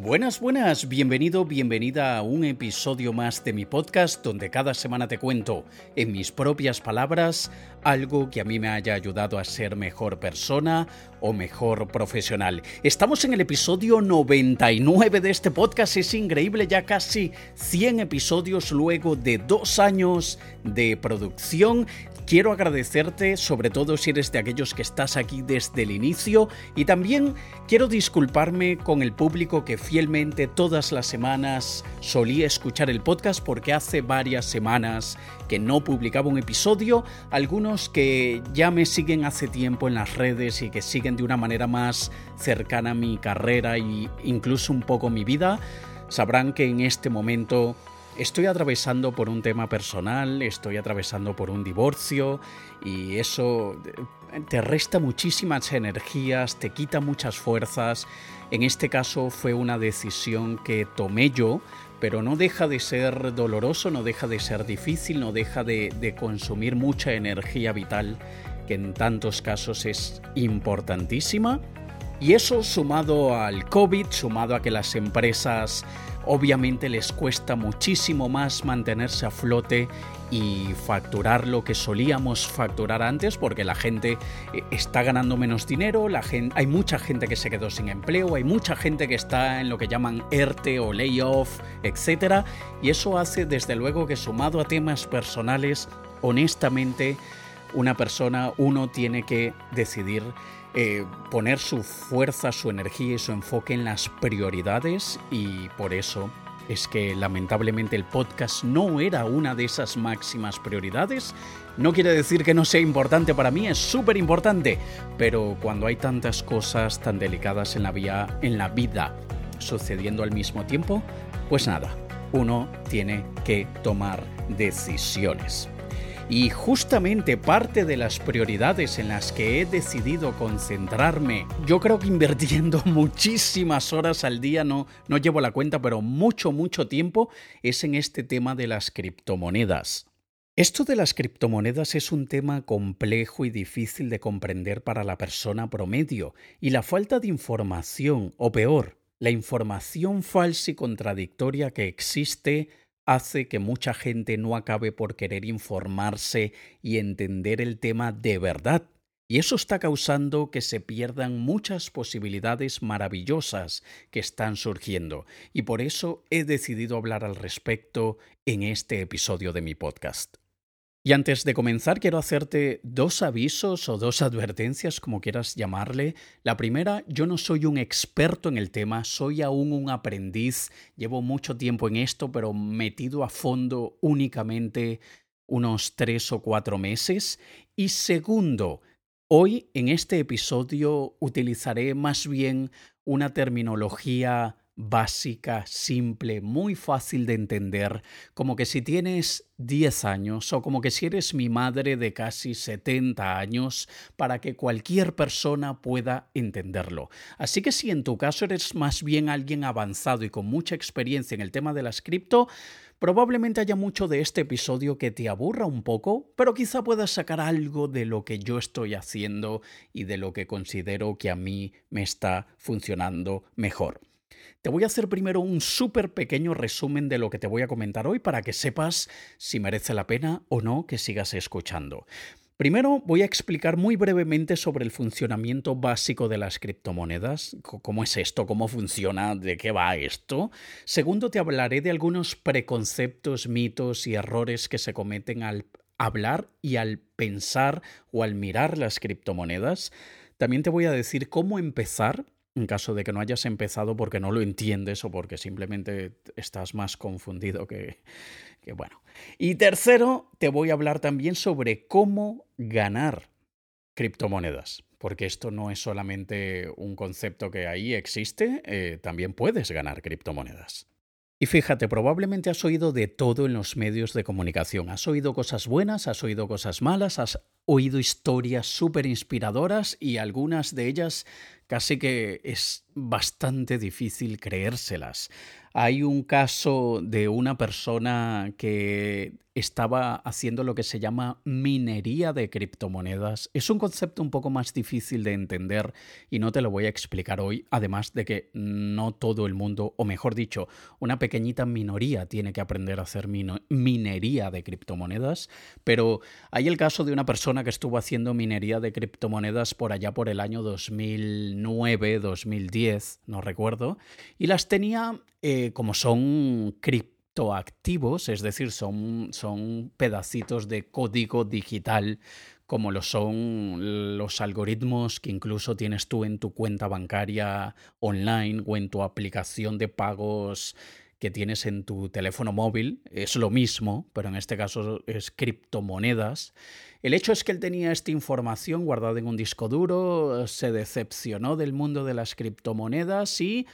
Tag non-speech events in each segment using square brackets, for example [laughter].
Buenas, buenas, bienvenido, bienvenida a un episodio más de mi podcast donde cada semana te cuento en mis propias palabras algo que a mí me haya ayudado a ser mejor persona o mejor profesional. Estamos en el episodio 99 de este podcast, es increíble, ya casi 100 episodios luego de dos años de producción Quiero agradecerte, sobre todo si eres de aquellos que estás aquí desde el inicio, y también quiero disculparme con el público que fielmente todas las semanas solía escuchar el podcast porque hace varias semanas que no publicaba un episodio, algunos que ya me siguen hace tiempo en las redes y que siguen de una manera más cercana a mi carrera e incluso un poco mi vida, sabrán que en este momento estoy atravesando por un tema personal, estoy atravesando por un divorcio y eso te resta muchísimas energías, te quita muchas fuerzas. En este caso fue una decisión que tomé yo, pero no deja de ser doloroso, no deja de ser difícil, no deja de, consumir mucha energía vital, que en tantos casos es importantísima. Y eso sumado al COVID, sumado a que las empresas obviamente les cuesta muchísimo más mantenerse a flote y facturar lo que solíamos facturar antes porque la gente eh, está ganando menos dinero, la hay mucha gente que se quedó sin empleo, hay mucha gente que está en lo que llaman ERTE o layoff, etc. Y eso hace desde luego que sumado a temas personales, honestamente, una persona, uno tiene que decidir eh, poner su fuerza, su energía y su enfoque en las prioridades y por eso es que lamentablemente el podcast no era una de esas máximas prioridades. No quiere decir que no sea importante para mí, es súper importante, pero cuando hay tantas cosas tan delicadas en la, en la vida sucediendo al mismo tiempo, pues nada, uno tiene que tomar decisiones. Y justamente parte de las prioridades en las que he decidido concentrarme, yo creo que invirtiendo [laughs] muchísimas horas al día, no, no llevo la cuenta, pero mucho, mucho tiempo, es en este tema de las criptomonedas. Esto de las criptomonedas es un tema complejo y difícil de comprender para la persona promedio, y la falta de información, o peor, la información falsa y contradictoria que existe hace que mucha gente no acabe por querer informarse y entender el tema de verdad. Y eso está causando que se pierdan muchas posibilidades maravillosas que están surgiendo. Y por eso he decidido hablar al respecto en este episodio de mi podcast. Y antes de comenzar, quiero hacerte dos avisos o dos advertencias, como quieras llamarle. La primera, yo no soy un experto en el tema, soy aún un aprendiz, llevo mucho tiempo en esto, pero metido a fondo únicamente unos tres o cuatro meses. Y segundo, hoy en este episodio utilizaré más bien una terminología básica, simple, muy fácil de entender, como que si tienes 10 años o como que si eres mi madre de casi 70 años, para que cualquier persona pueda entenderlo. Así que si en tu caso eres más bien alguien avanzado y con mucha experiencia en el tema de las cripto, Probablemente haya mucho de este episodio que te aburra un poco, pero quizá puedas sacar algo de lo que yo estoy haciendo y de lo que considero que a mí me está funcionando mejor. Te voy a hacer primero un súper pequeño resumen de lo que te voy a comentar hoy para que sepas si merece la pena o no que sigas escuchando. Primero voy a explicar muy brevemente sobre el funcionamiento básico de las criptomonedas, cómo es esto, cómo funciona, de qué va esto. Segundo, te hablaré de algunos preconceptos, mitos y errores que se cometen al hablar y al pensar o al mirar las criptomonedas. También te voy a decir cómo empezar en caso de que no hayas empezado porque no lo entiendes o porque simplemente estás más confundido que, bueno. Y tercero, te voy a hablar también sobre cómo ganar criptomonedas, porque esto no es solamente un concepto que ahí existe, eh, también puedes ganar criptomonedas. Y fíjate, probablemente has oído de todo en los medios de comunicación. Has oído cosas buenas, has oído cosas malas, has oído historias súper inspiradoras y algunas de ellas casi que es bastante difícil creérselas. Hay un caso de una persona que estaba haciendo lo que se llama minería de criptomonedas. Es un concepto un poco más difícil de entender y no te lo voy a explicar hoy, además de que no todo el mundo, o mejor dicho, una pequeñita minoría tiene que aprender a hacer minería de criptomonedas, pero hay el caso de una persona que estuvo haciendo minería de criptomonedas por allá por el año 2009, 2010, no recuerdo, y las tenía eh, como son criptoactivos, es decir, son, son pedacitos de código digital como lo son los algoritmos que incluso tienes tú en tu cuenta bancaria online o en tu aplicación de pagos que tienes en tu teléfono móvil. Es lo mismo, pero en este caso es criptomonedas. El hecho es que él tenía esta información guardada en un disco duro, se decepcionó del mundo de las criptomonedas y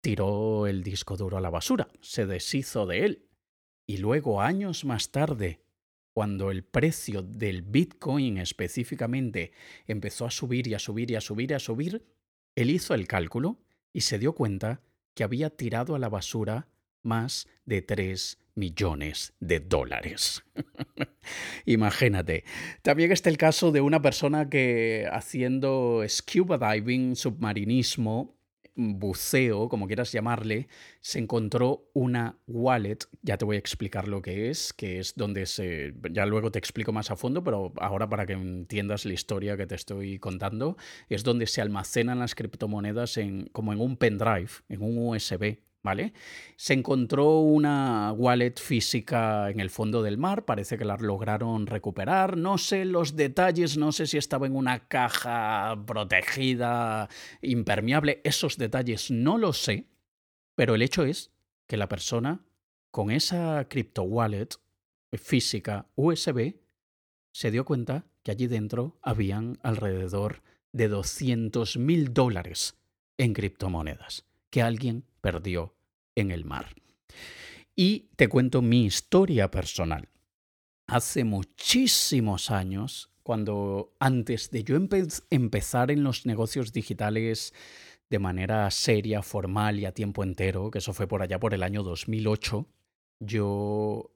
tiró el disco duro a la basura, se deshizo de él. Y luego, años más tarde, cuando el precio del Bitcoin específicamente empezó a subir y a subir y a subir y a subir, él hizo el cálculo y se dio cuenta que había tirado a la basura más de 3 millones de dólares. [laughs] Imagínate. También está el caso de una persona que haciendo scuba diving, submarinismo, buceo, como quieras llamarle, se encontró una wallet, ya te voy a explicar lo que es, que es donde se, ya luego te explico más a fondo, pero ahora para que entiendas la historia que te estoy contando, es donde se almacenan las criptomonedas como en un pendrive, en un USB, ¿vale? Se encontró una wallet física en el fondo del mar, parece que la lograron recuperar, no sé los detalles, no sé si estaba en una caja protegida, impermeable, esos detalles no lo sé, pero el hecho es que la persona con esa crypto wallet física USB se dio cuenta que allí dentro habían alrededor de 200 mil dólares en criptomonedas que alguien perdió en el mar. Y te cuento mi historia personal. Hace muchísimos años, cuando antes de yo empezar en los negocios digitales de manera seria, formal y a tiempo entero, que eso fue por allá por el año 2008, yo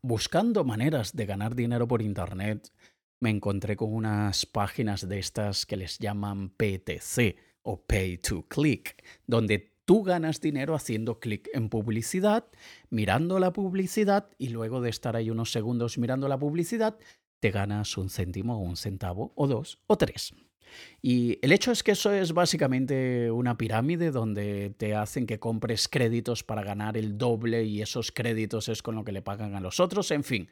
buscando maneras de ganar dinero por Internet, me encontré con unas páginas de estas que les llaman PTC o Pay to Click, donde Tú ganas dinero haciendo clic en publicidad, mirando la publicidad y luego de estar ahí unos segundos mirando la publicidad, te ganas un céntimo o un centavo o dos o tres. Y el hecho es que eso es básicamente una pirámide donde te hacen que compres créditos para ganar el doble y esos créditos es con lo que le pagan a los otros. En fin,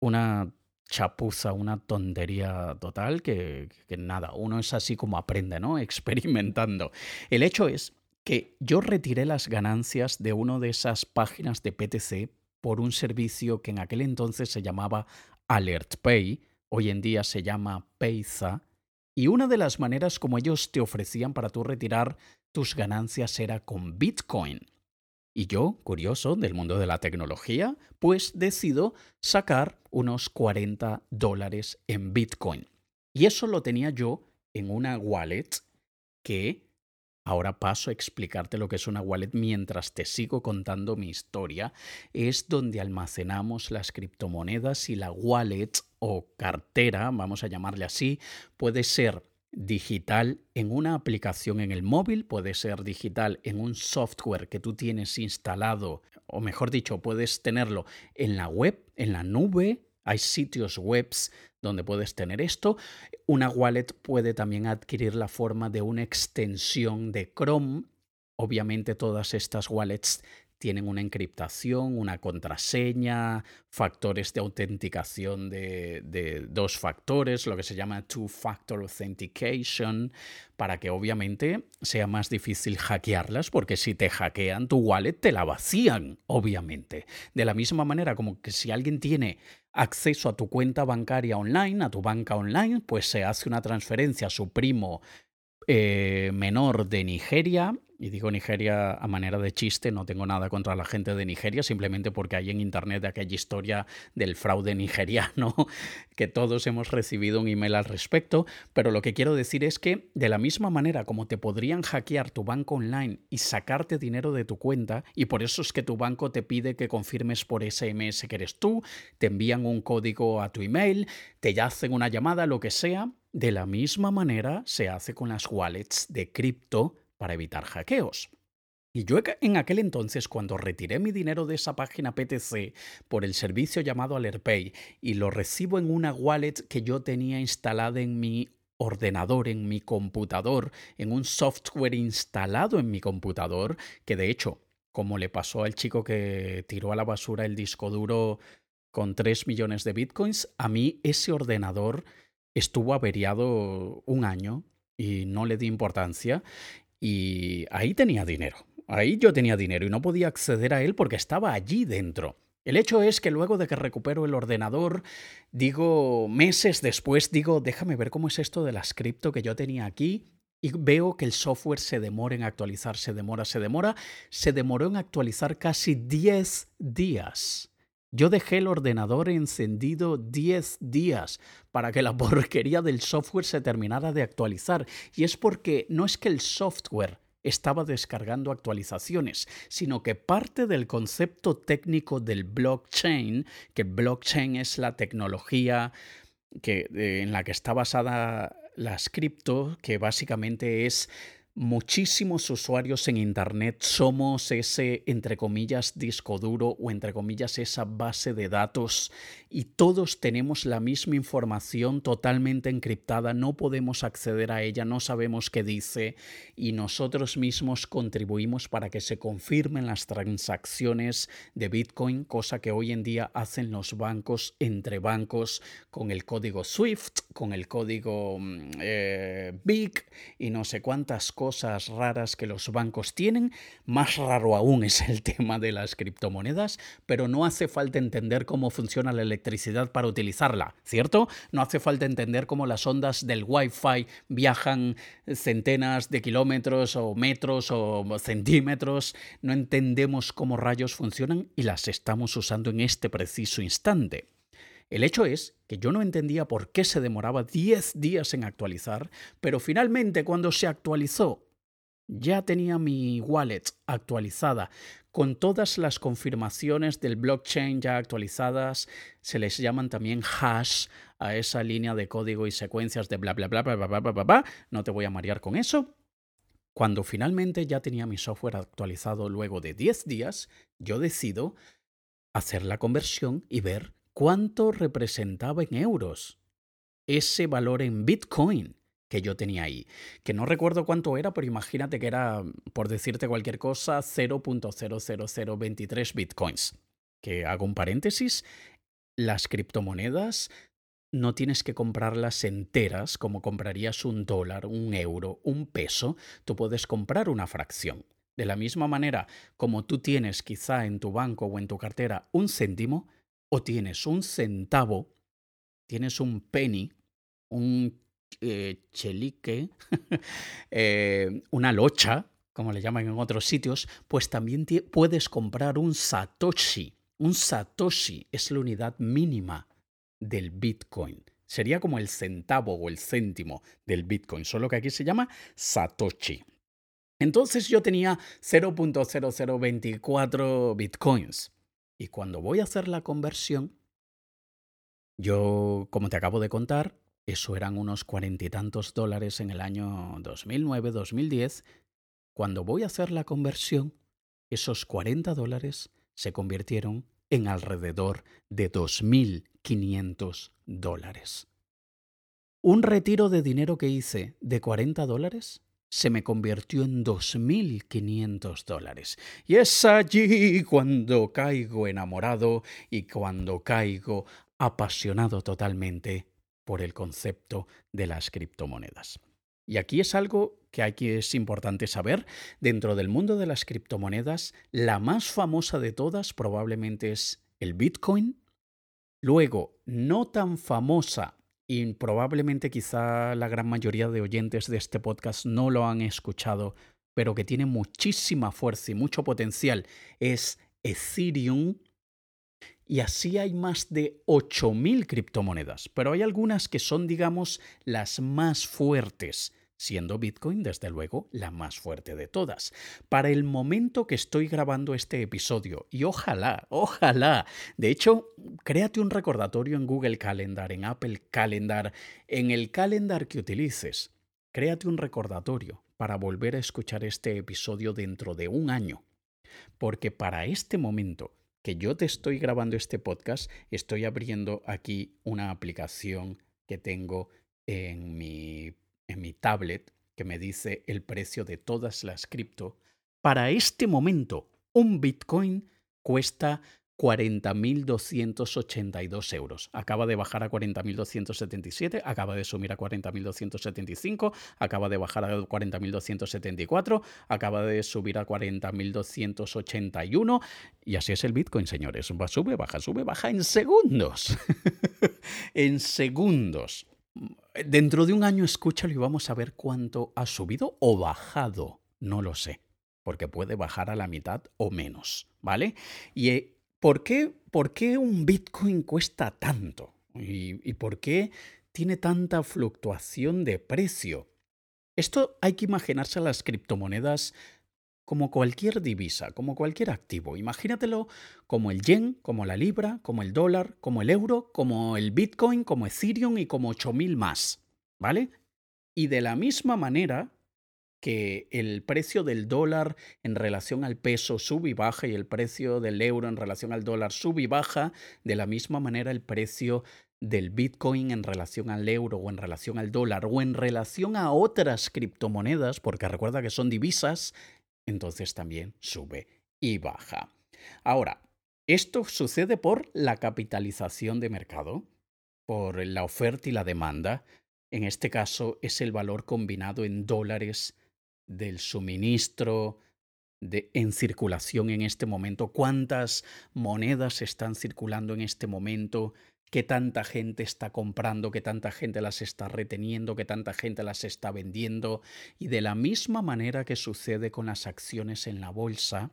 una chapuza, una tontería total que, que nada, uno es así como aprende, ¿no? [laughs] Experimentando. El hecho es que yo retiré las ganancias de una de esas páginas de PTC por un servicio que en aquel entonces se llamaba AlertPay, hoy en día se llama Payza, y una de las maneras como ellos te ofrecían para tú retirar tus ganancias era con Bitcoin. Y yo, curioso del mundo de la tecnología, pues decido sacar unos 40 dólares en Bitcoin. Y eso lo tenía yo en una wallet que Ahora paso a explicarte lo que es una wallet mientras te sigo contando mi historia. Es donde almacenamos las criptomonedas y la wallet o cartera, vamos a llamarle así, puede ser digital en una aplicación en el móvil, puede ser digital en un software que tú tienes instalado, o mejor dicho, puedes tenerlo en la web, en la nube, hay sitios webs donde puedes tener esto. Una wallet puede también adquirir la forma de una extensión de Chrome. Obviamente todas estas wallets tienen una encriptación, una contraseña, factores de autenticación de, dos factores, lo que se llama two-factor authentication, para que obviamente sea más difícil hackearlas, porque si te hackean tu wallet te la vacían, obviamente. De la misma manera como que si alguien tiene acceso a tu cuenta bancaria online, a tu banca online, pues se hace una transferencia a su primo eh, menor de Nigeria y digo Nigeria a manera de chiste, no tengo nada contra la gente de Nigeria, simplemente porque hay en internet aquella historia del fraude nigeriano, [laughs] que todos hemos recibido un email al respecto, pero lo que quiero decir es que de la misma manera como te podrían hackear tu banco online y sacarte dinero de tu cuenta, y por eso es que tu banco te pide que confirmes por SMS que eres tú, te envían un código a tu email, te hacen una llamada, lo que sea, de la misma manera se hace con las wallets de cripto para evitar hackeos. Y yo en aquel entonces, cuando retiré mi dinero de esa página PTC por el servicio llamado AlertPay y lo recibo en una wallet que yo tenía instalada en mi ordenador, en mi computador, en un software instalado en mi computador, que de hecho, como le pasó al chico que tiró a la basura el disco duro con 3 millones de bitcoins, a mí ese ordenador estuvo averiado un año y no le di importancia y ahí tenía dinero. Ahí yo tenía dinero y no podía acceder a él porque estaba allí dentro. El hecho es que luego de que recupero el ordenador, digo, meses después, digo, déjame ver cómo es esto de las cripto que yo tenía aquí. Y veo que el software se demora en actualizar, se demora, se demora. Se demoró en actualizar casi 10 días. Yo dejé el ordenador encendido 10 días para que la [laughs] porquería del software se terminara de actualizar. Y es porque no es que el software estaba descargando actualizaciones, sino que parte del concepto técnico del blockchain, que blockchain es la tecnología que, en la que está basada las cripto, que básicamente es muchísimos usuarios en Internet somos ese, entre comillas, disco duro o, entre comillas, esa base de datos y todos tenemos la misma información totalmente encriptada, no podemos acceder a ella, no sabemos qué dice y nosotros mismos contribuimos para que se confirmen las transacciones de Bitcoin, cosa que hoy en día hacen los bancos entre bancos con el código SWIFT, con el código mm, eh, BIC y no sé cuántas cosas raras que los bancos tienen. Más raro aún es el [laughs] tema de las criptomonedas, pero no hace falta entender cómo funciona la electricidad para utilizarla, ¿cierto? No hace falta entender cómo las ondas del Wi-Fi viajan centenas de kilómetros o metros o centímetros. No entendemos cómo rayos funcionan y las estamos usando en este preciso instante. El hecho es que yo no entendía por qué se demoraba 10 días en actualizar, pero finalmente cuando se actualizó ya tenía mi wallet actualizada con todas las confirmaciones del blockchain ya actualizadas. Se les llaman también hash a esa línea de código y secuencias de bla bla bla bla bla bla bla. bla. No te voy a marear con eso. Cuando finalmente ya tenía mi software actualizado luego de 10 días, yo decido hacer la conversión y ver cuánto representaba en euros ese valor en Bitcoin que yo tenía ahí. Que no recuerdo cuánto era, pero imagínate que era, por decirte cualquier cosa, 0.00023 bitcoins. Que hago un paréntesis, las criptomonedas no tienes que comprarlas enteras como comprarías un dólar, un euro, un peso, tú puedes comprar una fracción. De la misma manera como tú tienes quizá en tu banco o en tu cartera un céntimo, o tienes un centavo, tienes un penny, un eh, chelique, [laughs] eh, una locha, como le llaman en otros sitios, pues también puedes comprar un satoshi. Un satoshi es la unidad mínima del Bitcoin. Sería como el centavo o el céntimo del Bitcoin, solo que aquí se llama satoshi. Entonces yo tenía 0.0024 Bitcoins. Y cuando voy a hacer la conversión, yo, como te acabo de contar, eso eran unos cuarenta y tantos dólares en el año 2009-2010. Cuando voy a hacer la conversión, esos 40 dólares se convirtieron en alrededor de 2.500 dólares. Un retiro de dinero que hice de 40 dólares se me convirtió en 2.500 dólares. Y es allí cuando caigo enamorado y cuando caigo apasionado totalmente por el concepto de las criptomonedas. Y aquí es algo que aquí es importante saber. Dentro del mundo de las criptomonedas, la más famosa de todas probablemente es el Bitcoin. Luego, no tan famosa y probablemente quizá la gran mayoría de oyentes de este podcast no lo han escuchado pero que tiene muchísima fuerza y mucho potencial, es Ethereum. Y así hay más de 8.000 criptomonedas, pero hay algunas que son, digamos, las más fuertes siendo Bitcoin desde luego la más fuerte de todas. Para el momento que estoy grabando este episodio, y ojalá, ojalá, de hecho, créate un recordatorio en Google Calendar, en Apple Calendar, en el calendar que utilices, créate un recordatorio para volver a escuchar este episodio dentro de un año. Porque para este momento que yo te estoy grabando este podcast, estoy abriendo aquí una aplicación que tengo en mi en mi tablet que me dice el precio de todas las cripto, para este momento un Bitcoin cuesta 40.282 euros. Acaba de bajar a 40.277, acaba de subir a 40.275, acaba de bajar a 40.274, acaba de subir a 40.281 y así es el Bitcoin, señores. Sube, baja, sube, baja en segundos. [laughs] en segundos. Dentro de un año escúchalo y vamos a ver cuánto ha subido o bajado. No lo sé, porque puede bajar a la mitad o menos, ¿vale? ¿Y eh, por qué, por qué un Bitcoin cuesta tanto? ¿Y, ¿Y por qué tiene tanta fluctuación de precio? Esto hay que imaginarse a las criptomonedas como cualquier divisa, como cualquier activo. Imagínatelo como el yen, como la libra, como el dólar, como el euro, como el bitcoin, como Ethereum y como 8000 más. ¿Vale? Y de la misma manera que el precio del dólar en relación al peso sube y baja y el precio del euro en relación al dólar sube y baja, de la misma manera el precio del Bitcoin en relación al euro o en relación al dólar o en relación a otras criptomonedas, porque recuerda que son divisas, entonces también sube y baja. Ahora, esto sucede por la capitalización de mercado, por la oferta y la demanda. En este caso es el valor combinado en dólares del suministro de, en circulación en este momento, cuántas monedas están circulando en este momento, qué tanta gente está comprando, qué tanta gente las está reteniendo, qué tanta gente las está vendiendo. Y de la misma manera que sucede con las acciones en la bolsa,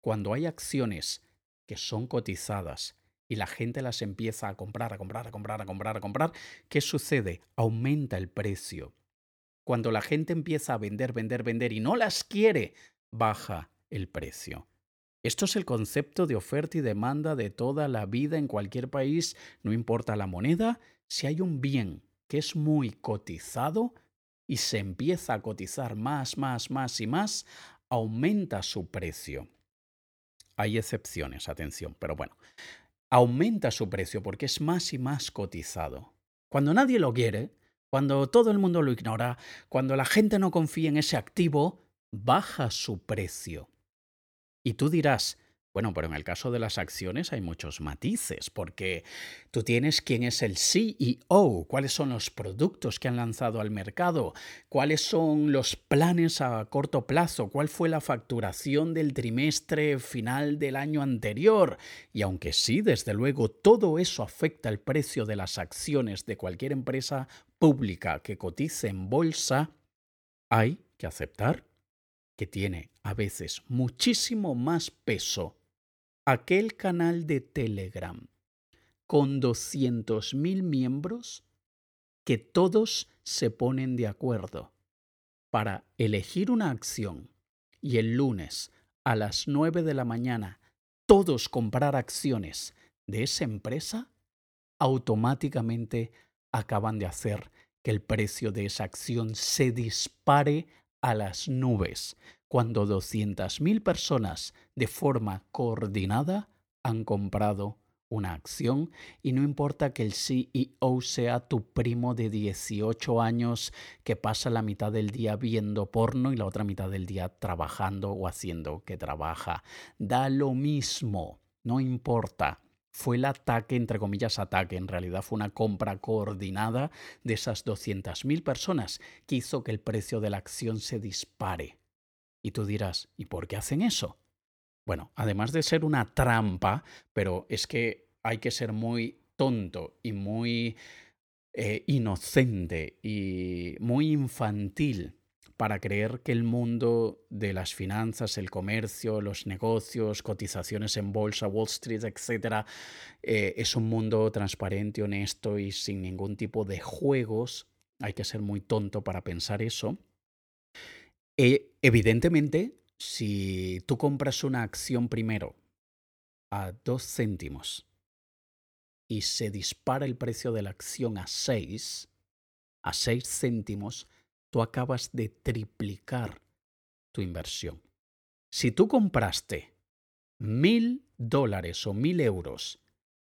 cuando hay acciones que son cotizadas y la gente las empieza a comprar, a comprar, a comprar, a comprar, a comprar, ¿qué sucede? Aumenta el precio. Cuando la gente empieza a vender, vender, vender y no las quiere, baja el precio. Esto es el concepto de oferta y demanda de toda la vida en cualquier país, no importa la moneda, si hay un bien que es muy cotizado y se empieza a cotizar más, más, más y más, aumenta su precio. Hay excepciones, atención, pero bueno, aumenta su precio porque es más y más cotizado. Cuando nadie lo quiere, cuando todo el mundo lo ignora, cuando la gente no confía en ese activo, baja su precio. Y tú dirás, bueno, pero en el caso de las acciones hay muchos matices, porque tú tienes quién es el CEO, cuáles son los productos que han lanzado al mercado, cuáles son los planes a corto plazo, cuál fue la facturación del trimestre final del año anterior. Y aunque sí, desde luego, todo eso afecta el precio de las acciones de cualquier empresa pública que cotice en bolsa, hay que aceptar que tiene a veces muchísimo más peso aquel canal de Telegram con 200.000 miembros que todos se ponen de acuerdo para elegir una acción y el lunes a las 9 de la mañana todos comprar acciones de esa empresa, automáticamente acaban de hacer que el precio de esa acción se dispare a las nubes cuando 200.000 personas de forma coordinada han comprado una acción y no importa que el CEO sea tu primo de 18 años que pasa la mitad del día viendo porno y la otra mitad del día trabajando o haciendo que trabaja. Da lo mismo, no importa fue el ataque, entre comillas, ataque. En realidad fue una compra coordinada de esas 200.000 personas que hizo que el precio de la acción se dispare. Y tú dirás, ¿y por qué hacen eso? Bueno, además de ser una trampa, pero es que hay que ser muy tonto y muy eh, inocente y muy infantil para creer que el mundo de las finanzas, el comercio, los negocios, cotizaciones en bolsa, Wall Street, etc., eh, es un mundo transparente, honesto y sin ningún tipo de juegos. Hay que ser muy tonto para pensar eso. E, evidentemente, si tú compras una acción primero a dos céntimos y se dispara el precio de la acción a seis, a seis céntimos, tú acabas de triplicar tu inversión. Si tú compraste mil dólares o mil euros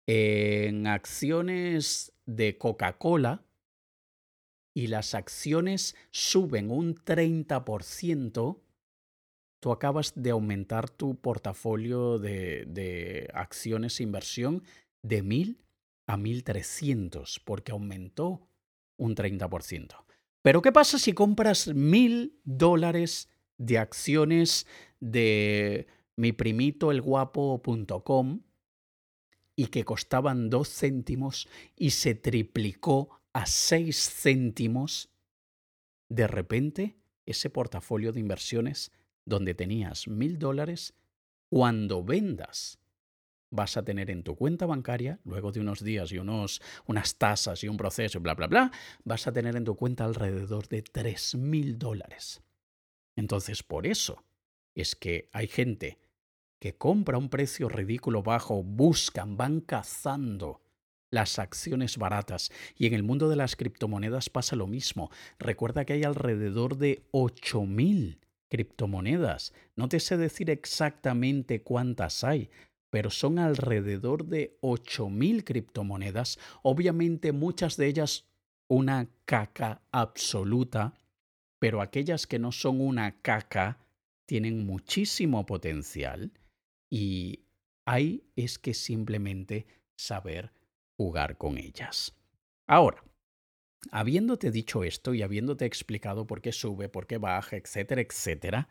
en acciones de Coca-Cola y las acciones suben un 30%, tú acabas de aumentar tu portafolio de, de acciones e inversión de mil a 1300 porque aumentó un 30%. Pero ¿qué pasa si compras mil dólares de acciones de mi primito el guapo.com y que costaban dos céntimos y se triplicó a seis céntimos? De repente, ese portafolio de inversiones donde tenías mil dólares, cuando vendas vas a tener en tu cuenta bancaria, luego de unos días y unos, unas tasas y un proceso bla, bla, bla, vas a tener en tu cuenta alrededor de tres mil dólares. Entonces, por eso es que hay gente que compra un precio ridículo bajo, buscan, van cazando las acciones baratas. Y en el mundo de las criptomonedas pasa lo mismo. Recuerda que hay alrededor de mil criptomonedas. No te sé decir exactamente cuántas hay, pero son alrededor de 8.000 criptomonedas, obviamente muchas de ellas una caca absoluta, pero aquellas que no son una caca tienen muchísimo potencial y hay es que simplemente saber jugar con ellas. Ahora, Habiéndote dicho esto y habiéndote explicado por qué sube, por qué baja, etcétera, etcétera,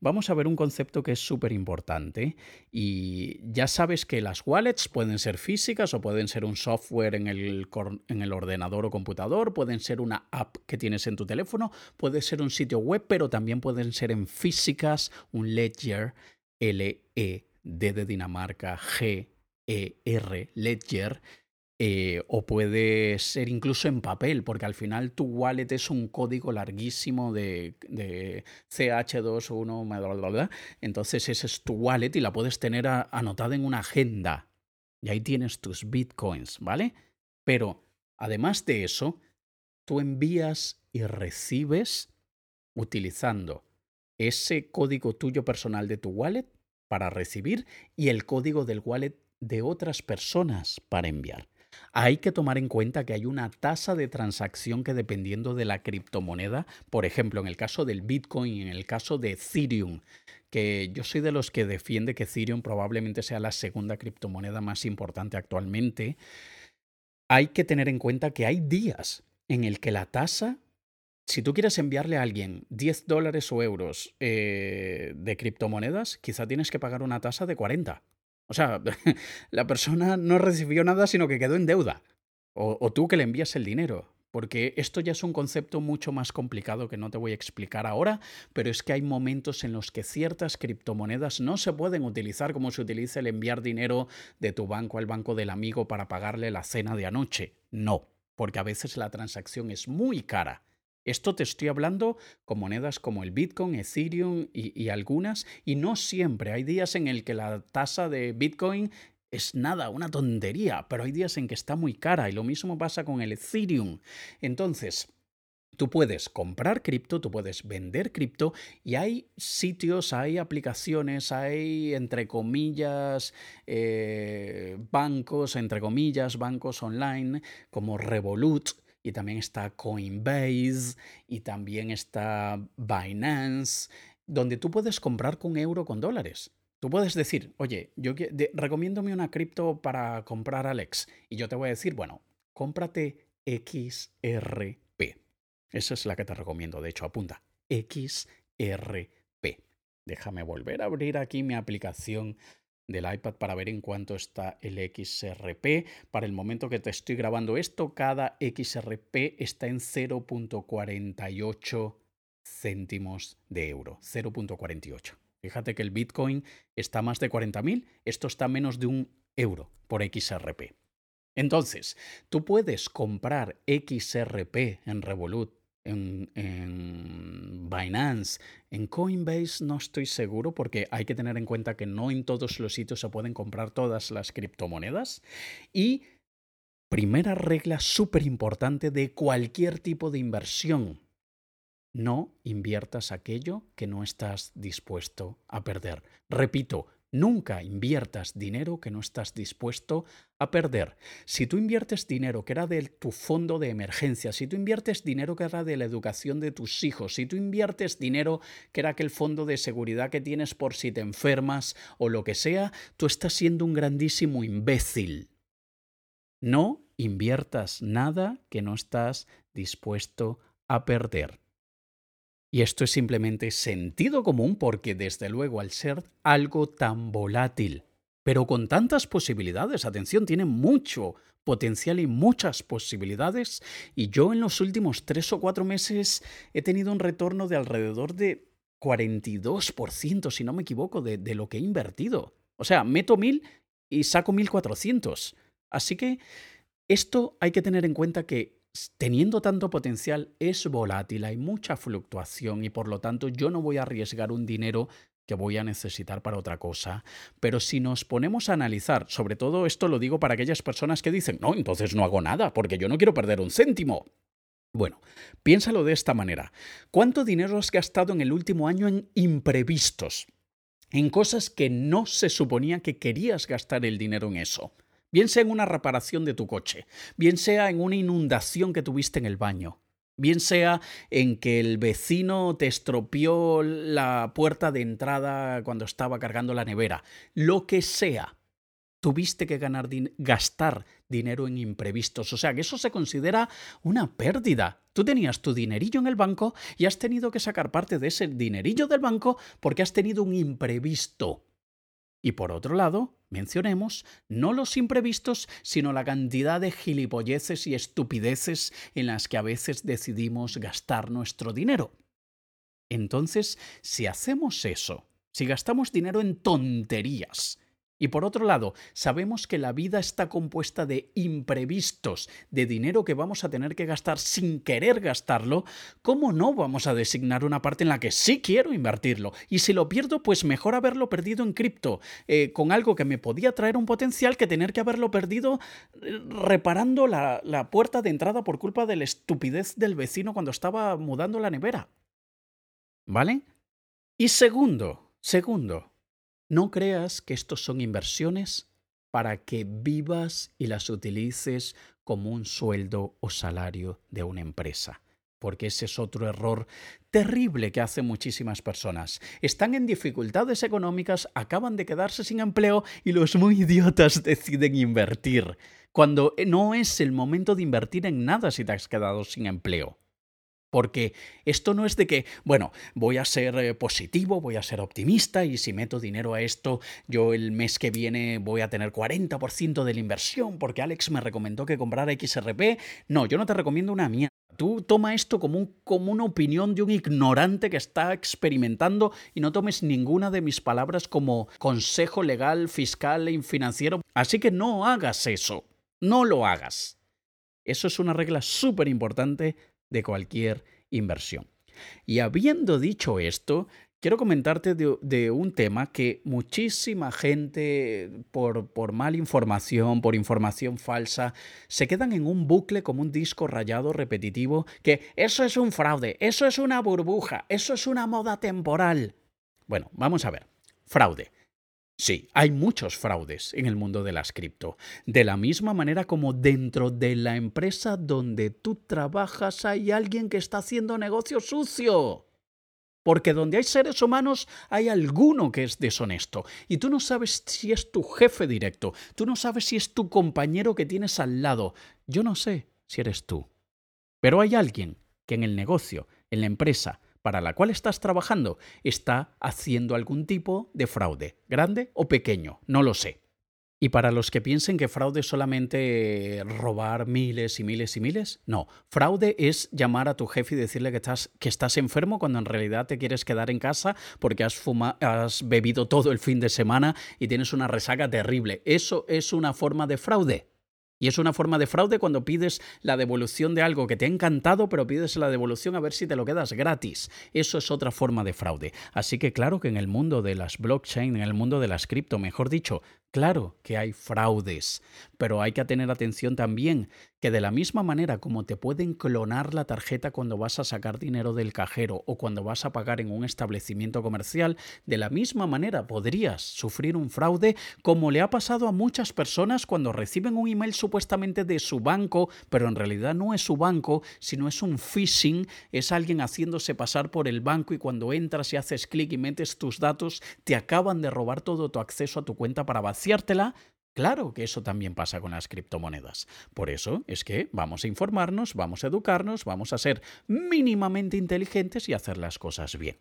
vamos a ver un concepto que es súper importante y ya sabes que las wallets pueden ser físicas o pueden ser un software en el, en el ordenador o computador, pueden ser una app que tienes en tu teléfono, puede ser un sitio web, pero también pueden ser en físicas, un ledger, L-E-D de Dinamarca, G-E-R, ledger eh, o puede ser incluso en papel, porque al final tu wallet es un código larguísimo de, de CH21, entonces ese es tu wallet y la puedes tener anotada en una agenda. Y ahí tienes tus bitcoins, ¿vale? Pero además de eso, tú envías y recibes utilizando ese código tuyo personal de tu wallet para recibir y el código del wallet de otras personas para enviar. Hay que tomar en cuenta que hay una tasa de transacción que dependiendo de la criptomoneda, por ejemplo, en el caso del Bitcoin en el caso de Ethereum, que yo soy de los que defiende que Ethereum probablemente sea la segunda criptomoneda más importante actualmente, hay que tener en cuenta que hay días en el que la tasa si tú quieres enviarle a alguien 10 dólares o euros eh, de criptomonedas, quizá tienes que pagar una tasa de 40. O sea, [laughs] la persona no recibió nada, sino que quedó en deuda. O, tú que le envías el dinero. Porque esto ya es un concepto mucho más complicado que no te voy a explicar ahora, pero es que hay momentos en los que ciertas criptomonedas no se pueden utilizar como se utiliza el enviar dinero de tu banco al banco del amigo para pagarle la cena de anoche. No, porque a veces la transacción es muy cara esto te estoy hablando con monedas como el Bitcoin, Ethereum y, algunas, y no siempre. Hay días en el que la tasa de Bitcoin es nada, una tontería, pero hay días en que está muy cara y lo mismo pasa con el Ethereum. Entonces, Tú puedes comprar cripto, tú puedes vender cripto y hay sitios, hay aplicaciones, hay entre comillas eh, bancos, entre comillas bancos online como Revolut y también está Coinbase y también está Binance, donde tú puedes comprar con euro con dólares. Tú puedes decir, oye, yo recomiéndome una cripto para comprar Alex. Y yo te voy a decir, bueno, cómprate XRP. Esa es la que te recomiendo, de hecho, apunta. XRP. Déjame volver a abrir aquí mi aplicación del iPad para ver en cuánto está el XRP. Para el momento que te estoy grabando esto, cada XRP está en 0.48 céntimos de euro, 0.48. Fíjate que el Bitcoin está más de 40.000, esto está menos de un euro por XRP. Entonces, tú puedes comprar XRP en Revolut, en, en, Binance, en Coinbase no estoy seguro porque hay que tener en cuenta que no en todos los sitios se pueden comprar todas las criptomonedas. Y primera regla súper importante de cualquier tipo de inversión. No inviertas aquello que no estás dispuesto a perder. Repito, Nunca inviertas dinero que no estás dispuesto a perder. Si tú inviertes dinero que era de tu fondo de emergencia, si tú inviertes dinero que era de la educación de tus hijos, si tú inviertes dinero que era aquel fondo de seguridad que tienes por si te enfermas o lo que sea, tú estás siendo un grandísimo imbécil. No inviertas nada que no estás dispuesto a perder. Y esto es simplemente sentido común porque desde luego al ser algo tan volátil, pero con tantas posibilidades, atención, tiene mucho potencial y muchas posibilidades, y yo en los últimos tres o cuatro meses he tenido un retorno de alrededor de 42%, si no me equivoco, de, lo que he invertido. O sea, meto mil y saco 1400. Así que esto hay que tener en cuenta que teniendo tanto potencial es volátil, hay mucha fluctuación y por lo tanto yo no voy a arriesgar un dinero que voy a necesitar para otra cosa. Pero si nos ponemos a analizar, sobre todo esto lo digo para aquellas personas que dicen, no, entonces no hago nada, porque yo no quiero perder un céntimo. Bueno, piénsalo de esta manera. ¿Cuánto dinero has gastado en el último año en imprevistos? En cosas que no se suponía que querías gastar el dinero en eso bien sea en una reparación de tu coche, bien sea en una inundación que tuviste en el baño, bien sea en que el vecino te estropeó la puerta de entrada cuando estaba cargando la nevera, lo que sea. Tuviste que ganar gastar dinero en imprevistos. O sea, que eso se considera una pérdida. Tú tenías tu dinerillo en el banco y has tenido que sacar parte de ese dinerillo del banco porque has tenido un imprevisto. Y por otro lado, mencionemos no los imprevistos, sino la cantidad de gilipolleces y estupideces en las que a veces decidimos gastar nuestro dinero. Entonces, si hacemos eso, si gastamos dinero en tonterías, y por otro lado, sabemos que la vida está compuesta de imprevistos, de dinero que vamos a tener que gastar sin querer gastarlo, ¿cómo no vamos a designar una parte en la que sí quiero invertirlo? Y si lo pierdo, pues mejor haberlo perdido en cripto, eh, con algo que me podía traer un potencial que tener que haberlo perdido eh, reparando la, la puerta de entrada por culpa de la estupidez del vecino cuando estaba mudando la nevera. ¿Vale? Y segundo, segundo, no creas que estos son inversiones para que vivas y las utilices como un sueldo o salario de una empresa. Porque ese es otro error terrible que hacen muchísimas personas. Están en dificultades económicas, acaban de quedarse sin empleo y los muy idiotas [laughs] deciden invertir, cuando no es el momento de invertir en nada si te has quedado sin empleo. Porque esto no es de que, bueno, voy a ser eh, positivo, voy a ser optimista y si meto dinero a esto, yo el mes que viene voy a tener 40% de la inversión porque Alex me recomendó que comprara XRP. No, yo no te recomiendo una mierda. Tú toma esto como, como una opinión de un ignorante que está experimentando y no tomes ninguna de mis palabras como consejo legal, fiscal y financiero. Así que no hagas eso. No lo hagas. Eso es una regla súper importante de cualquier inversión. Y habiendo dicho esto, quiero comentarte de, un tema que muchísima gente, por, por mala información, por información falsa, se quedan en un bucle como un disco rayado repetitivo, que eso es un fraude, eso es una burbuja, eso es una moda temporal. Bueno, vamos a ver. Fraude. Sí, hay muchos fraudes en el mundo de las cripto. De la misma manera como dentro de la empresa donde tú trabajas hay alguien que está haciendo negocio sucio. Porque donde hay seres humanos hay alguno que es deshonesto. Y tú no sabes si es tu jefe directo. Tú no sabes si es tu compañero que tienes al lado. Yo no sé si eres tú. Pero hay alguien que en el negocio, en la empresa, para la cual estás trabajando está haciendo algún tipo de fraude, grande o pequeño, no lo sé. Y para los que piensen que fraude es solamente robar miles y miles y miles, no. Fraude es llamar a tu jefe y decirle que estás, que estás enfermo cuando en realidad te quieres quedar en casa porque has, has bebido todo el fin de semana y tienes una resaca terrible. Eso es una forma de fraude. Y es una forma de fraude cuando pides la devolución de algo que te ha encantado, pero pides la devolución a ver si te lo quedas gratis. Eso es otra forma de fraude. Así que claro que en el mundo de las blockchain, en el mundo de las cripto, mejor dicho, claro que hay fraudes. Pero hay que tener atención también que de la misma manera como te pueden clonar la tarjeta cuando vas a sacar dinero del cajero o cuando vas a pagar en un establecimiento comercial, de la misma manera podrías sufrir un fraude como le ha pasado a muchas personas cuando reciben un email supuestamente de su banco, pero en realidad no es su banco, sino es un phishing, es alguien haciéndose pasar por el banco y cuando entras y haces clic y metes tus datos, te acaban de robar todo tu acceso a tu cuenta para vaciártela, Claro que eso también pasa con las criptomonedas. Por eso es que vamos a informarnos, vamos a educarnos, vamos a ser mínimamente inteligentes y hacer las cosas bien.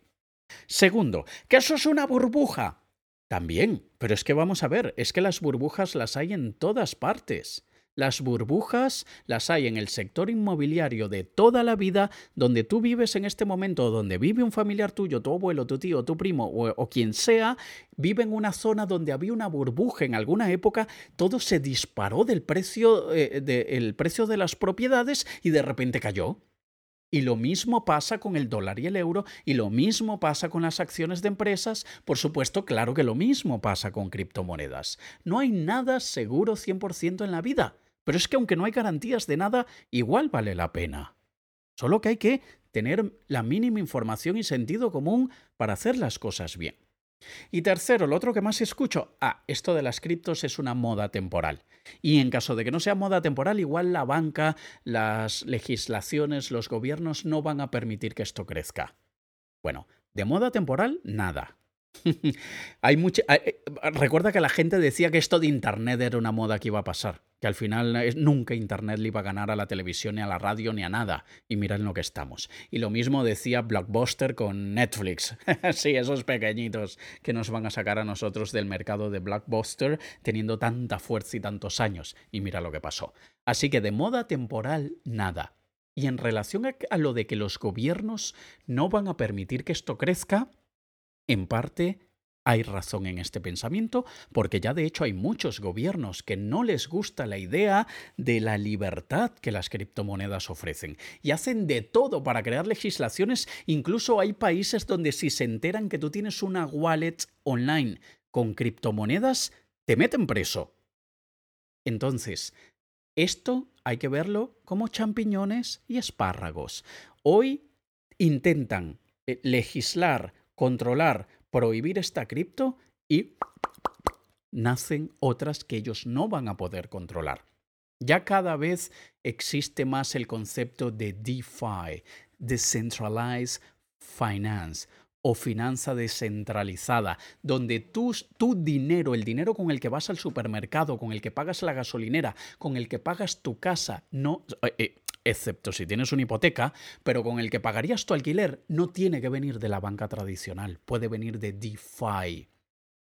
Segundo, que eso es una burbuja. También, pero es que vamos a ver, es que las burbujas las hay en todas partes. Las burbujas las hay en el sector inmobiliario de toda la vida, donde tú vives en este momento, donde vive un familiar tuyo, tu abuelo, tu tío, tu primo o, quien sea, vive en una zona donde había una burbuja en alguna época, todo se disparó del precio, eh, precio de las propiedades y de repente cayó. Y lo mismo pasa con el dólar y el euro, y lo mismo pasa con las acciones de empresas, por supuesto, claro que lo mismo pasa con criptomonedas. No hay nada seguro 100% en la vida. Pero es que aunque no hay garantías de nada, igual vale la pena. Solo que hay que tener la mínima información y sentido común para hacer las cosas bien. Y tercero, lo otro que más escucho, ah, esto de las criptos es una moda temporal. Y en caso de que no sea moda temporal, igual la banca, las legislaciones, los gobiernos no van a permitir que esto crezca. Bueno, de moda temporal, nada. [laughs] Hay mucha, eh, recuerda que la gente decía que esto de Internet era una moda que iba a pasar, que al final nunca Internet le iba a ganar a la televisión, ni a la radio, ni a nada. Y mirad en lo que estamos. Y lo mismo decía Blockbuster con Netflix. [laughs] sí, esos pequeñitos que nos van a sacar a nosotros del mercado de Blockbuster teniendo tanta fuerza y tantos años. Y mira lo que pasó. Así que de moda temporal, nada. Y en relación a lo de que los gobiernos no van a permitir que esto crezca, en parte, hay razón en este pensamiento, porque ya de hecho hay muchos gobiernos que no les gusta la idea de la libertad que las criptomonedas ofrecen y hacen de todo para crear legislaciones. Incluso hay países donde si se enteran que tú tienes una wallet online con criptomonedas, te meten preso. Entonces, esto hay que verlo como champiñones y espárragos. Hoy intentan eh, legislar controlar, prohibir esta cripto y nacen otras que ellos no van a poder controlar. Ya cada vez existe más el concepto de DeFi, Decentralized Finance o finanza descentralizada, donde tu, tu dinero, el dinero con el que vas al supermercado, con el que pagas la gasolinera, con el que pagas tu casa, no, eh, eh, excepto si tienes una hipoteca, pero con el que pagarías tu alquiler no tiene que venir de la banca tradicional, puede venir de DeFi.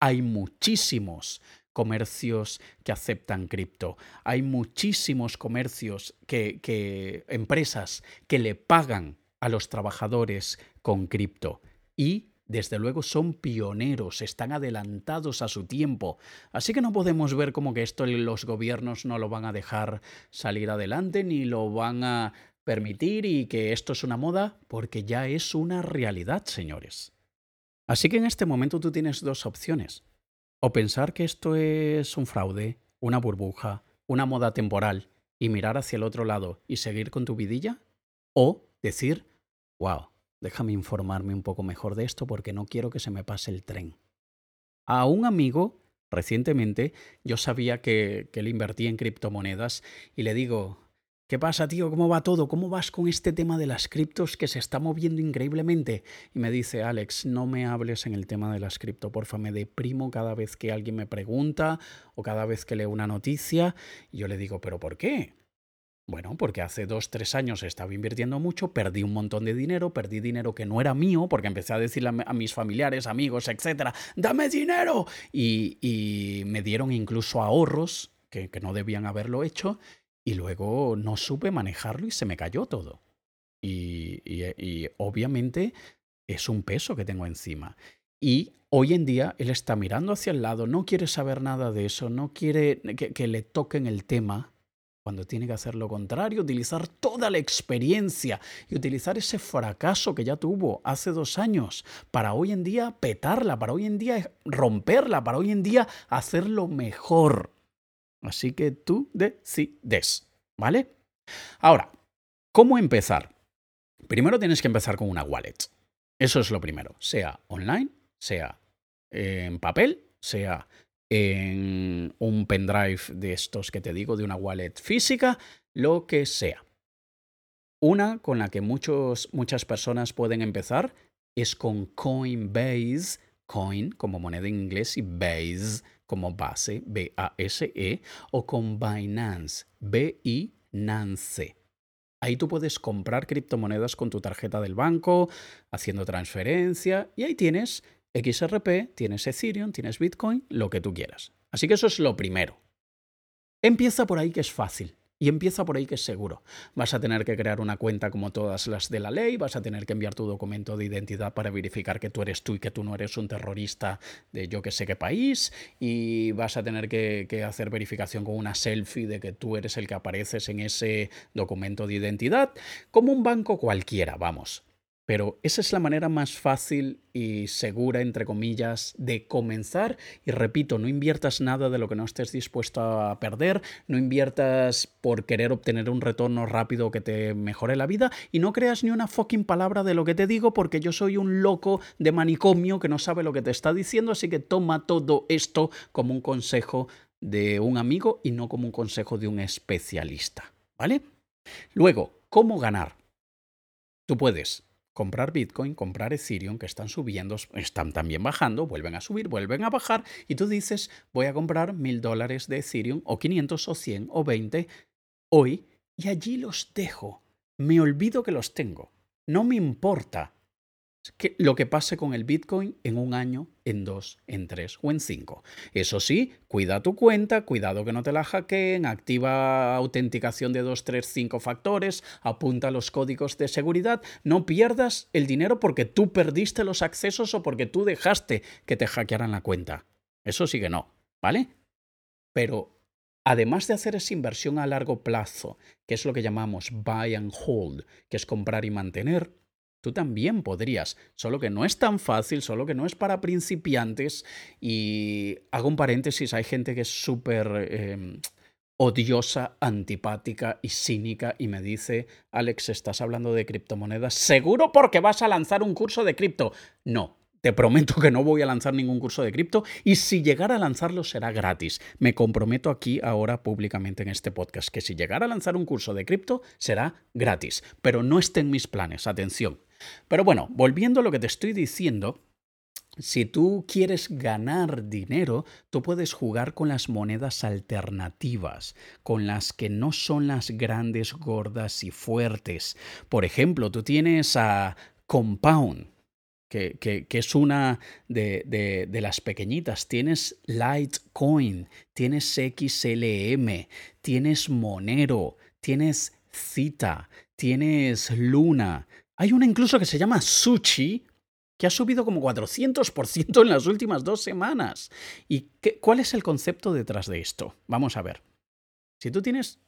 Hay muchísimos comercios que aceptan cripto. Hay muchísimos comercios que, que empresas que le pagan a los trabajadores con cripto y desde luego son pioneros, están adelantados a su tiempo. Así que no podemos ver como que esto los gobiernos no lo van a dejar salir adelante ni lo van a permitir y que esto es una moda porque ya es una realidad, señores. Así que en este momento tú tienes dos opciones. O pensar que esto es un fraude, una burbuja, una moda temporal y mirar hacia el otro lado y seguir con tu vidilla. O decir, wow, déjame informarme un poco mejor de esto porque no quiero que se me pase el tren. A un amigo, recientemente, yo sabía que, que él invertía en criptomonedas y le digo, ¿Qué pasa, tío? ¿Cómo va todo? ¿Cómo vas con este tema de las criptos que se está moviendo increíblemente? Y me dice, Alex, no me hables en el tema de las cripto, porfa, me deprimo cada vez que alguien me pregunta o cada vez que leo una noticia. Y yo le digo, ¿pero por qué? Bueno, porque hace dos, tres años estaba invirtiendo mucho, perdí un montón de dinero, perdí dinero que no era mío, porque empecé a decirle a, mis familiares, amigos, etcétera, dame dinero. Y, me dieron incluso ahorros que, no debían haberlo hecho, y luego no supe manejarlo y se me cayó todo. Y, obviamente es un peso que tengo encima. Y hoy en día él está mirando hacia el lado, no quiere saber nada de eso, no quiere que le toquen el tema cuando tiene que hacer lo contrario, utilizar toda la experiencia y utilizar ese fracaso que ya tuvo hace dos años para hoy en día petarla, para hoy en día romperla, para hoy en día hacerlo mejor. Así que tú decides, ¿vale? Ahora, ¿cómo empezar? Primero tienes que empezar con una wallet. Eso es lo primero, sea online, sea en papel, sea en un pendrive de estos que te digo, de una wallet física, lo que sea. Una con la que muchos, muchas personas pueden empezar es con Coinbase, coin como moneda en inglés y base como base, B-A-S-E, o con Binance, B-I-Nance. Ahí tú puedes comprar criptomonedas con tu tarjeta del banco, haciendo transferencia, y ahí tienes XRP, tienes Ethereum, tienes Bitcoin, lo que tú quieras. Así que eso es lo primero. Empieza por ahí que es fácil. Y empieza por ahí que es seguro. Vas a tener que crear una cuenta como todas las de la ley, vas a tener que enviar tu documento de identidad para verificar que tú eres tú y que tú no eres un terrorista de yo que sé qué país, y vas a tener que, que hacer verificación con una selfie de que tú eres el que apareces en ese documento de identidad, como un banco cualquiera, vamos. Pero esa es la manera más fácil y segura, entre comillas, de comenzar. Y repito, no inviertas nada de lo que no estés dispuesto a perder, no inviertas por querer obtener un retorno rápido que te mejore la vida y no creas ni una fucking palabra de lo que te digo porque yo soy un loco de manicomio que no sabe lo que te está diciendo, así que toma todo esto como un consejo de un amigo y no como un consejo de un especialista. ¿Vale? Luego, ¿cómo ganar? Tú puedes comprar Bitcoin, comprar Ethereum, que están subiendo, están también bajando, vuelven a subir, vuelven a bajar, y tú dices, voy a comprar mil dólares de Ethereum, o 500, o 100, o 20, hoy, y allí los dejo. Me olvido que los tengo. No me importa lo que pase con el Bitcoin en un año, en dos, en tres o en cinco. Eso sí, cuida tu cuenta, cuidado que no te la hackeen, activa autenticación de dos, tres, cinco factores, apunta los códigos de seguridad, no pierdas el dinero porque tú perdiste los accesos o porque tú dejaste que te hackearan la cuenta. Eso sí que no, ¿vale? Pero además de hacer esa inversión a largo plazo, que es lo que llamamos buy and hold, que es comprar y mantener, Tú también podrías, solo que no es tan fácil, solo que no es para principiantes. Y hago un paréntesis, hay gente que es súper em, odiosa, antipática y cínica y me dice, Alex, estás hablando de criptomonedas, seguro porque vas a lanzar un curso de cripto. No, te prometo que no voy a lanzar ningún curso de cripto y si llegara a lanzarlo será gratis. Me comprometo aquí ahora públicamente en este podcast que si llegara a lanzar un curso de cripto será gratis, pero no esté en mis planes, atención. Pero bueno, volviendo a lo que te estoy diciendo, si tú quieres ganar dinero, tú puedes jugar con las monedas alternativas, con las que no son las grandes, gordas y fuertes. Por ejemplo, tú tienes a Compound, que, que, es una de, de, de, las pequeñitas. Tienes Litecoin, tienes XLM, tienes Monero, tienes Zeta, tienes Luna. Hay una incluso que se llama Sushi, que ha subido como 400% en las últimas dos semanas. ¿Y qué, cuál es el concepto detrás de esto? Vamos a ver. Si tú tienes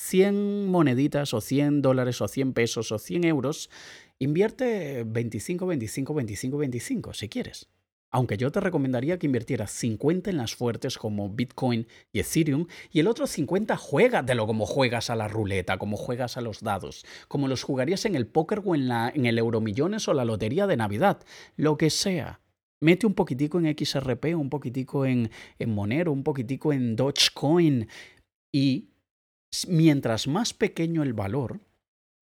100 moneditas o 100 dólares o 100 pesos o 100 euros, invierte 25, 25, 25, 25 si quieres. Aunque yo te recomendaría que invirtieras 50 en las fuertes como Bitcoin y Ethereum y el otro 50 juégatelo como juegas a la ruleta, como juegas a los dados, como los jugarías en el póker o en, la, en el Euromillones o la lotería de Navidad, lo que sea. Mete un poquitico en XRP, un poquitico en, en Monero, un poquitico en Dogecoin y mientras más pequeño el valor,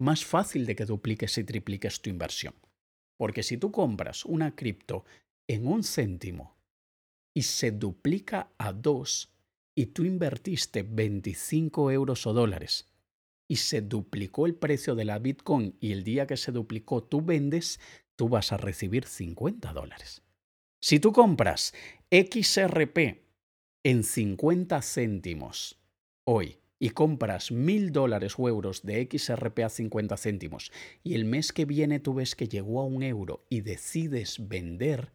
más fácil de que dupliques y tripliques tu inversión. Porque si tú compras una cripto en un céntimo y se duplica a dos y tú invertiste 25 euros o dólares y se duplicó el precio de la Bitcoin y el día que se duplicó tú vendes, tú vas a recibir 50 dólares. Si tú compras XRP en 50 céntimos hoy y compras mil dólares o euros de XRP a 50 céntimos y el mes que viene tú ves que llegó a un euro y decides vender,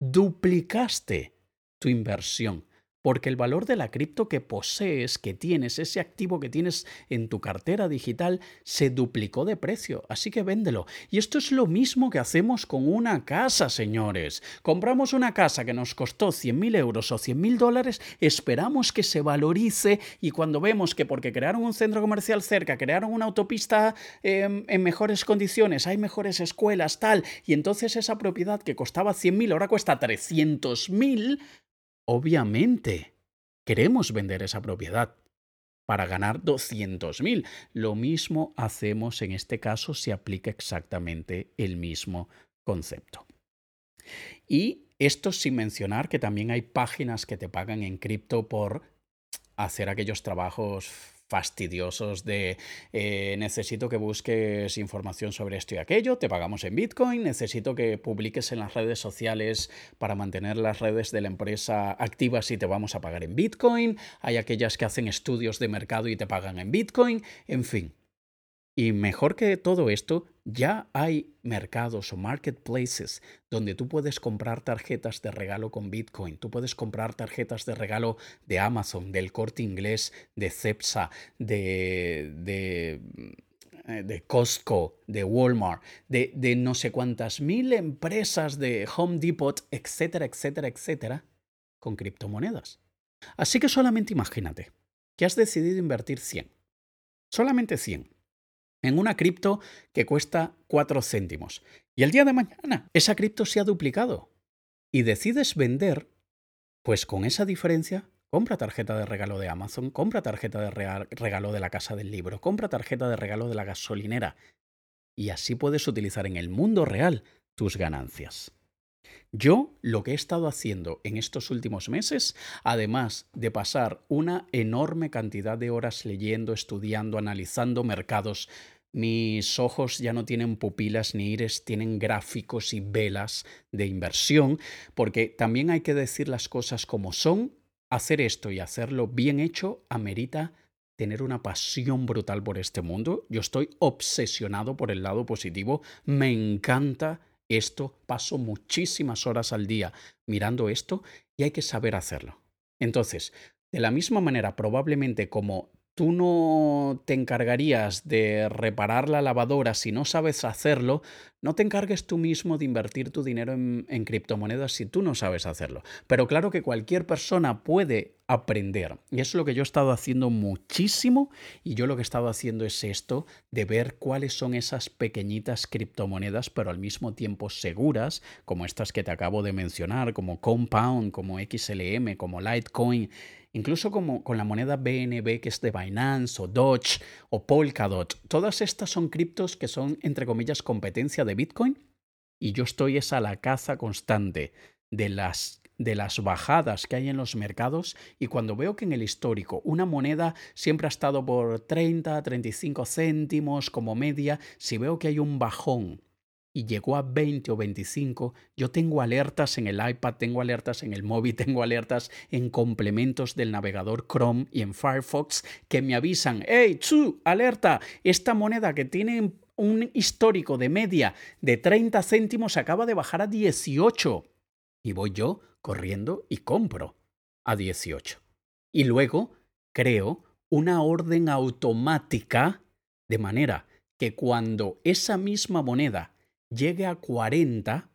duplicaste tu inversión porque el valor de la cripto que posees, que tienes, ese activo que tienes en tu cartera digital, se duplicó de precio, así que véndelo. Y esto es lo mismo que hacemos con una casa, señores. Compramos una casa que nos costó 100.000 euros o 100.000 dólares, esperamos que se valorice y cuando vemos que porque crearon un centro comercial cerca, crearon una autopista em, en mejores condiciones, hay mejores escuelas, tal, y entonces esa propiedad que costaba 100.000 ahora cuesta 300.000, Obviamente, queremos vender esa propiedad para ganar 200.000. Lo mismo hacemos en este caso, se aplica exactamente el mismo concepto. Y esto sin mencionar que también hay páginas que te pagan en cripto por hacer aquellos trabajos fastidiosos de eh, necesito que busques información sobre esto y aquello, te pagamos en Bitcoin, necesito que publiques en las redes sociales para mantener las redes de la empresa activas y te vamos a pagar en Bitcoin, hay aquellas que hacen estudios de mercado y te pagan en Bitcoin, en fin, y mejor que todo esto, ya hay mercados o marketplaces donde tú puedes comprar tarjetas de regalo con Bitcoin, tú puedes comprar tarjetas de regalo de Amazon, del corte inglés, de Cepsa, de, de, eh, Costco, de Walmart, de, de no sé cuántas mil empresas de Home Depot, etcétera, etcétera, etcétera, con criptomonedas. Así que solamente imagínate que has decidido invertir 100, solamente 100 en una cripto que cuesta 4 céntimos. Y el día de mañana esa cripto se ha duplicado. Y decides vender, pues con esa diferencia, compra tarjeta de regalo de Amazon, compra tarjeta de regalo de la casa del libro, compra tarjeta de regalo de la gasolinera. Y así puedes utilizar en el mundo real tus ganancias. Yo lo que he estado haciendo en estos últimos meses, además de pasar una enorme cantidad de horas leyendo, estudiando, analizando mercados, mis ojos ya no tienen pupilas ni ires, tienen gráficos y velas de inversión, porque también hay que decir las cosas como son. Hacer esto y hacerlo bien hecho amerita tener una pasión brutal por este mundo. Yo estoy obsesionado por el lado positivo, me encanta esto, paso muchísimas horas al día mirando esto y hay que saber hacerlo. Entonces, de la misma manera, probablemente como tú no te encargarías de reparar la lavadora si no sabes hacerlo, no te encargues tú mismo de invertir tu dinero en, criptomonedas si tú no sabes hacerlo. Pero claro que cualquier persona puede aprender. Y eso es lo que yo he estado haciendo muchísimo. Y yo lo que he estado haciendo es esto, de ver cuáles son esas pequeñitas criptomonedas, pero al mismo tiempo seguras, como estas que te acabo de mencionar, como Compound, como XLM, como Litecoin incluso como con la moneda BNB que es de Binance o Doge o Polkadot. Todas estas son criptos que son, entre comillas, competencia de Bitcoin y yo estoy esa a la caza constante de las de las bajadas que hay en los mercados y cuando veo que en el histórico una moneda siempre ha estado por 30, 35 céntimos como media, si veo que hay un bajón y llegó a 20 o 25, yo tengo alertas en el iPad, tengo alertas en el móvil, [laughs] tengo alertas en complementos del navegador Chrome y en Firefox que me avisan, hey, chu, alerta, esta moneda que tiene un histórico de media de 30 céntimos acaba de bajar a 18. Y voy yo corriendo y compro a 18. Y luego creo una orden automática de manera que cuando esa misma moneda llegue a 40,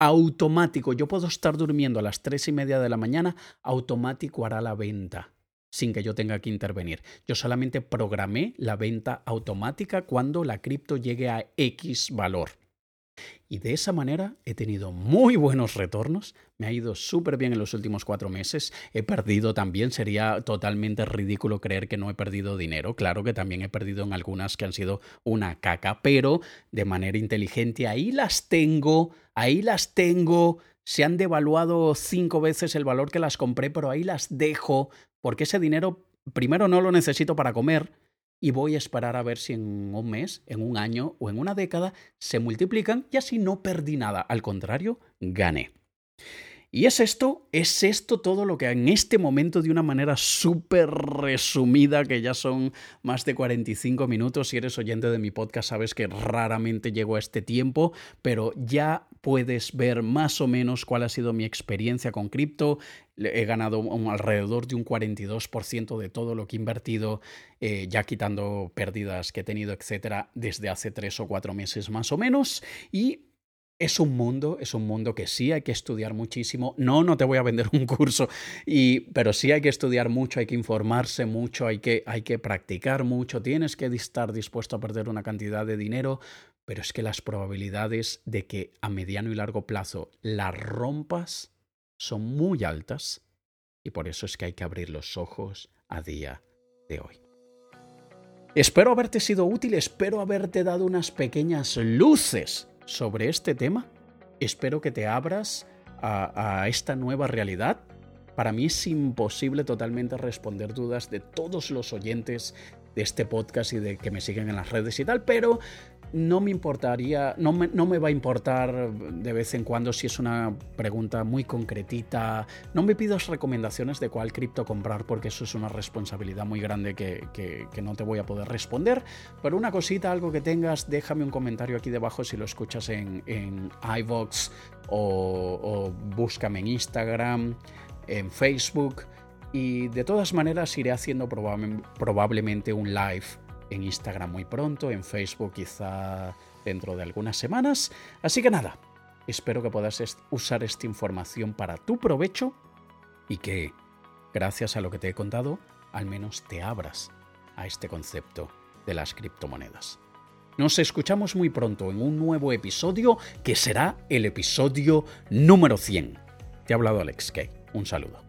automático, yo puedo estar durmiendo a las 3 y media de la mañana, automático hará la venta sin que yo tenga que intervenir. Yo solamente programé la venta automática cuando la cripto llegue a X valor. Y de esa manera he tenido muy buenos retornos, me ha ido súper bien en los últimos cuatro meses, he perdido también, sería totalmente ridículo creer que no he perdido dinero, claro que también he perdido en algunas que han sido una caca, pero de manera inteligente ahí las tengo, ahí las tengo, se han devaluado cinco veces el valor que las compré, pero ahí las dejo, porque ese dinero primero no lo necesito para comer, y voy a esperar a ver si en un mes, en un año o en una década se multiplican y así no perdí nada, al contrario, gané. Y es esto, es esto todo lo que en este momento de una manera súper resumida, que ya son más de 45 minutos, si eres oyente de mi podcast sabes que raramente llego a este tiempo, pero ya puedes ver más o menos cuál ha sido mi experiencia con cripto. He ganado un, alrededor de un 42% de todo lo que he invertido, eh, ya quitando pérdidas que he tenido, etcétera, desde hace tres o cuatro meses más o menos. Y es un mundo, es un mundo que sí hay que estudiar muchísimo. No, no te voy a vender [laughs] un curso, y, pero sí hay que estudiar mucho, hay que informarse mucho, hay que, hay que practicar mucho, tienes que estar dispuesto a perder una cantidad de dinero, pero es que las probabilidades de que a mediano y largo plazo las rompas son muy altas y por eso es que hay que abrir los ojos a día de hoy. Espero haberte sido útil, espero haberte dado unas pequeñas luces sobre este tema. Espero que te abras a, esta nueva realidad. Para mí es imposible totalmente responder dudas de todos los oyentes de este podcast y de que me siguen en las redes y tal, pero no me importaría, no me, va a importar de vez en cuando si es una pregunta muy concretita. No me pidas recomendaciones de cuál cripto comprar porque eso es una responsabilidad muy grande que, no te voy a poder responder. Pero una cosita, algo que tengas, déjame un comentario aquí debajo si lo escuchas en, en iVox o búscame en Instagram, en Facebook. Y de todas maneras iré haciendo probablemente un live en Instagram muy pronto, en Facebook quizá dentro de algunas semanas. Así que nada, espero que puedas usar esta información para tu provecho y que, gracias a lo que te he contado, al menos te abras a este concepto de las criptomonedas. Nos escuchamos muy pronto en un nuevo episodio que será el episodio número 100. Te ha hablado Alex Kay. Un saludo.